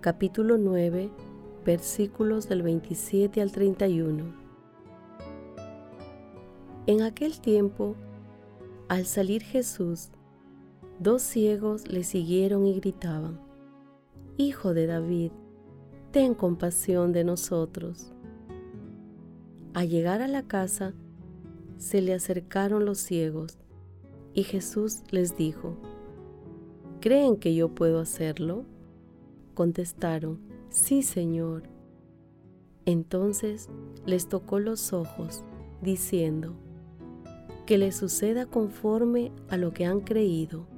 capítulo 9, versículos del 27 al 31. En aquel tiempo, al salir Jesús, dos ciegos le siguieron y gritaban, Hijo de David, ten compasión de nosotros. Al llegar a la casa, se le acercaron los ciegos y Jesús les dijo, ¿creen que yo puedo hacerlo? Contestaron, sí, Señor. Entonces les tocó los ojos, diciendo, que les suceda conforme a lo que han creído.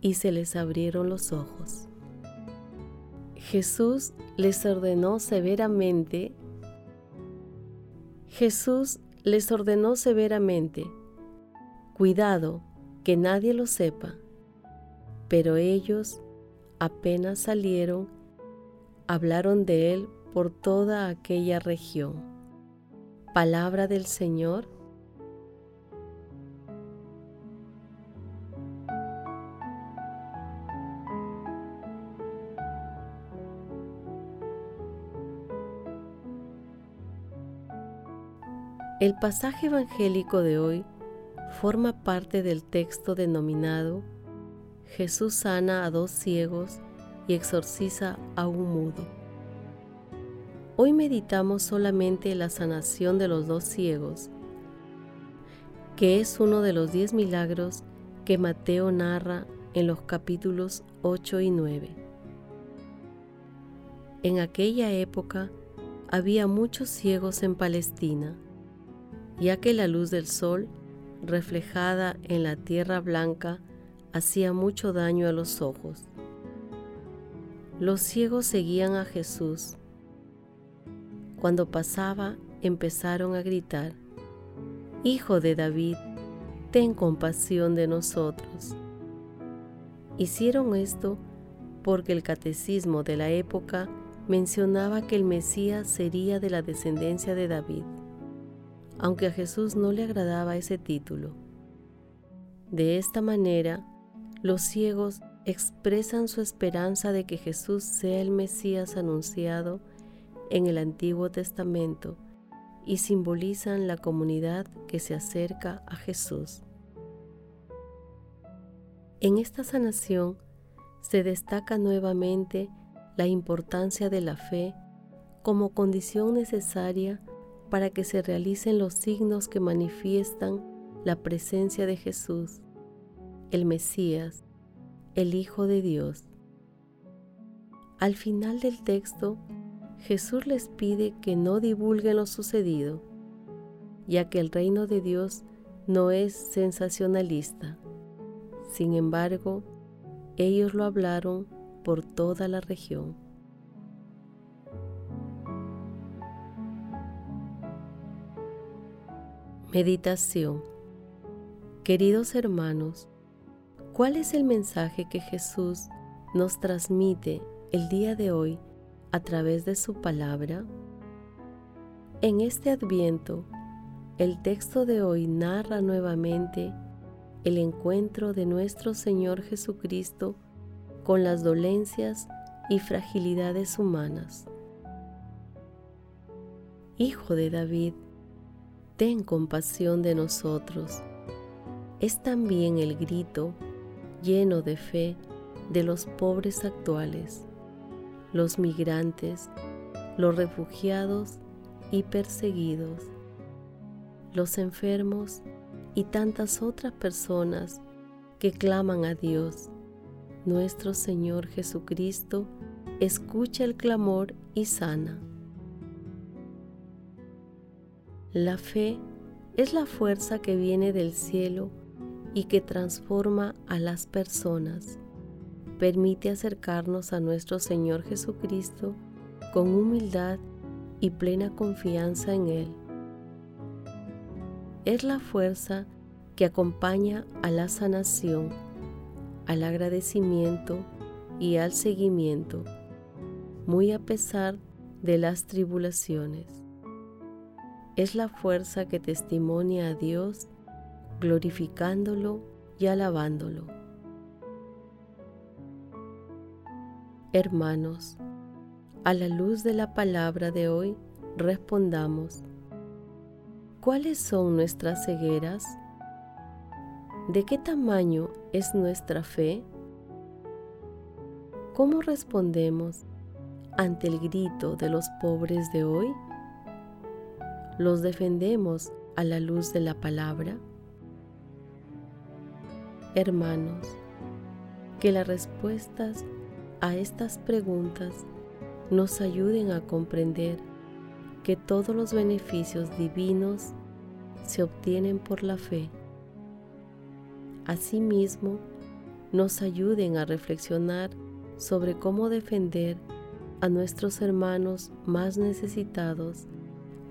Y se les abrieron los ojos. Jesús les ordenó severamente, Jesús les ordenó severamente, Cuidado, que nadie lo sepa. Pero ellos, apenas salieron, hablaron de él por toda aquella región. Palabra del Señor. El pasaje evangélico de hoy forma parte del texto denominado Jesús sana a dos ciegos y exorciza a un mudo. Hoy meditamos solamente la sanación de los dos ciegos, que es uno de los diez milagros que Mateo narra en los capítulos 8 y 9. En aquella época había muchos ciegos en Palestina, ya que la luz del sol reflejada en la tierra blanca hacía mucho daño a los ojos. Los ciegos seguían a Jesús. Cuando pasaba empezaron a gritar, Hijo de David, ten compasión de nosotros. Hicieron esto porque el catecismo de la época mencionaba que el Mesías sería de la descendencia de David aunque a Jesús no le agradaba ese título. De esta manera, los ciegos expresan su esperanza de que Jesús sea el Mesías anunciado en el Antiguo Testamento y simbolizan la comunidad que se acerca a Jesús. En esta sanación se destaca nuevamente la importancia de la fe como condición necesaria para que se realicen los signos que manifiestan la presencia de Jesús, el Mesías, el Hijo de Dios. Al final del texto, Jesús les pide que no divulguen lo sucedido, ya que el reino de Dios no es sensacionalista. Sin embargo, ellos lo hablaron por toda la región. Meditación Queridos hermanos, ¿cuál es el mensaje que Jesús nos transmite el día de hoy a través de su palabra? En este adviento, el texto de hoy narra nuevamente el encuentro de nuestro Señor Jesucristo con las dolencias y fragilidades humanas. Hijo de David, ten compasión de nosotros. Es también el grito lleno de fe de los pobres actuales. los migrantes, los refugiados y perseguidos, los enfermos y tantas otras personas que claman a Dios. Nuestro Señor Jesucristo escucha el clamor y sana. La fe es la fuerza que viene del cielo y que transforma a las personas. Permite acercarnos a nuestro Señor Jesucristo con humildad y plena confianza en Él. Es la fuerza que acompaña a la sanación, al agradecimiento y al seguimiento, muy a pesar de las tribulaciones. Es la fuerza que testimonia a Dios, glorificándolo y alabándolo. Hermanos, a la luz de la palabra de hoy, respondamos, ¿cuáles son nuestras cegueras? ¿De qué tamaño es nuestra fe? ¿Cómo respondemos ante el grito de los pobres de hoy? ¿Los defendemos a la luz de la palabra? Hermanos, que las respuestas a estas preguntas nos ayuden a comprender que todos los beneficios divinos se obtienen por la fe Asimismo, nos ayuden a reflexionar sobre cómo defender a nuestros hermanos más necesitados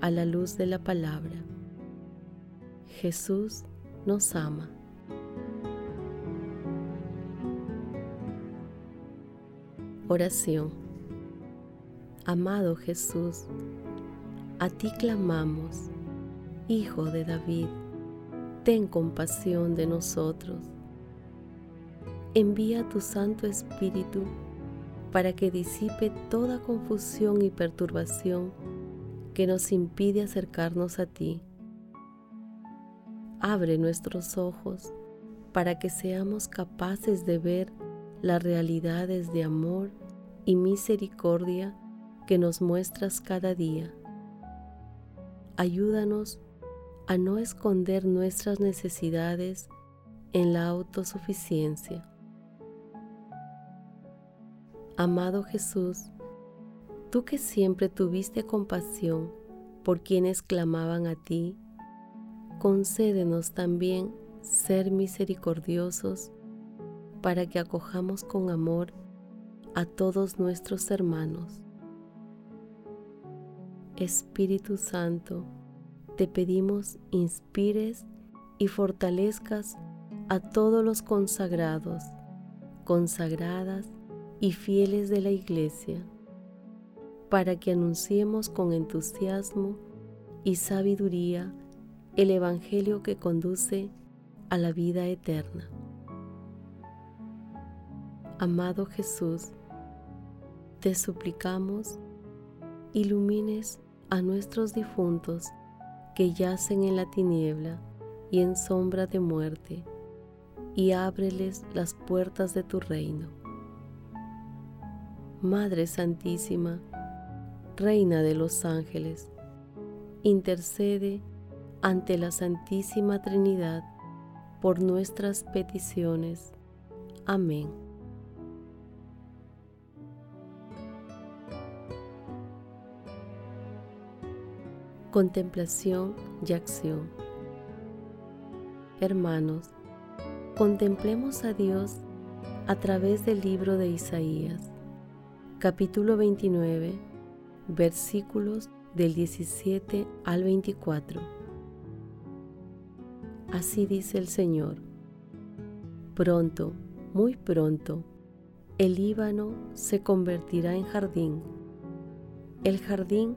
a la luz de la palabra. Jesús nos ama. Oración. Amado Jesús, a ti clamamos, Hijo de David ten compasión de nosotros. Envía tu Santo Espíritu para que disipe toda confusión y perturbación que nos impide acercarnos a ti. Abre nuestros ojos para que seamos capaces de ver las realidades de amor y misericordia que nos muestras cada día. Ayúdanos a no esconder nuestras necesidades en la autosuficiencia. Amado Jesús, tú que siempre tuviste compasión por quienes clamaban a ti, concédenos también ser misericordiosos para que acojamos con amor a todos nuestros hermanos. Espíritu Santo, te pedimos inspires y fortalezcas a todos los consagrados, consagradas y fieles de la Iglesia, para que anunciemos con entusiasmo y sabiduría el Evangelio que conduce a la vida eterna. Amado Jesús, te suplicamos, ilumines a nuestros difuntos que yacen en la tiniebla y en sombra de muerte, y ábreles las puertas de tu reino. Madre Santísima, Reina de los ángeles, intercede ante la Santísima Trinidad por nuestras peticiones. Amén. Contemplación y acción. Hermanos, contemplemos a Dios a través del libro de Isaías, capítulo 29, versículos del 17 al 24. Así dice el Señor, pronto, muy pronto, el Líbano se convertirá en jardín, el jardín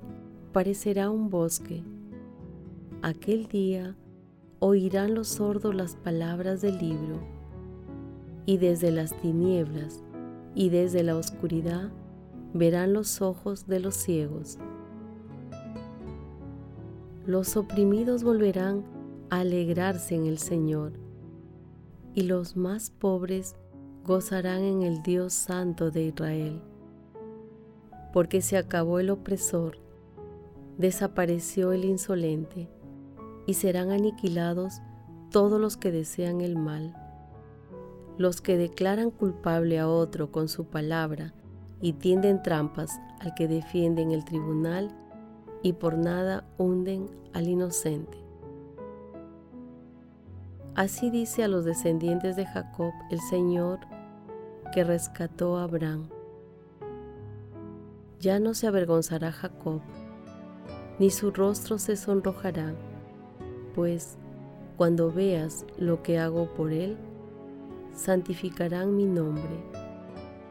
parecerá un bosque. Aquel día oirán los sordos las palabras del libro, y desde las tinieblas y desde la oscuridad verán los ojos de los ciegos. Los oprimidos volverán a alegrarse en el Señor, y los más pobres gozarán en el Dios Santo de Israel. porque se acabó el opresor, desapareció el insolente, y serán aniquilados todos los que desean el mal. Los que declaran culpable a otro con su palabra y tienden trampas al que defiende en el tribunal y por nada hunden al inocente. Así dice a los descendientes de Jacob el Señor que rescató a Abraham. Ya no se avergonzará Jacob, ni su rostro se sonrojará, pues cuando veas lo que hago por él, santificarán mi nombre,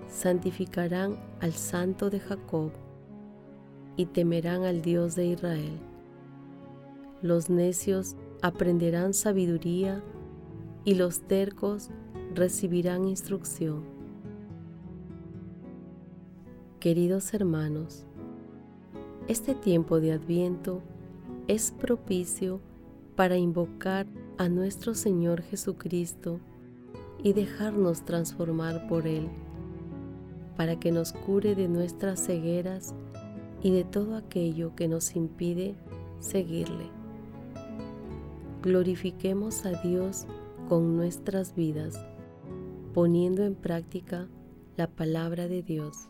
santificarán al Santo de Jacob y temerán al Dios de Israel. Los necios aprenderán sabiduría y los tercos recibirán instrucción. Queridos hermanos, este tiempo de Adviento es propicio para invocar a nuestro Señor Jesucristo y dejarnos transformar por Él, para que nos cure de nuestras cegueras y de todo aquello que nos impide seguirle. Glorifiquemos a Dios con nuestras vidas, poniendo en práctica la palabra de Dios.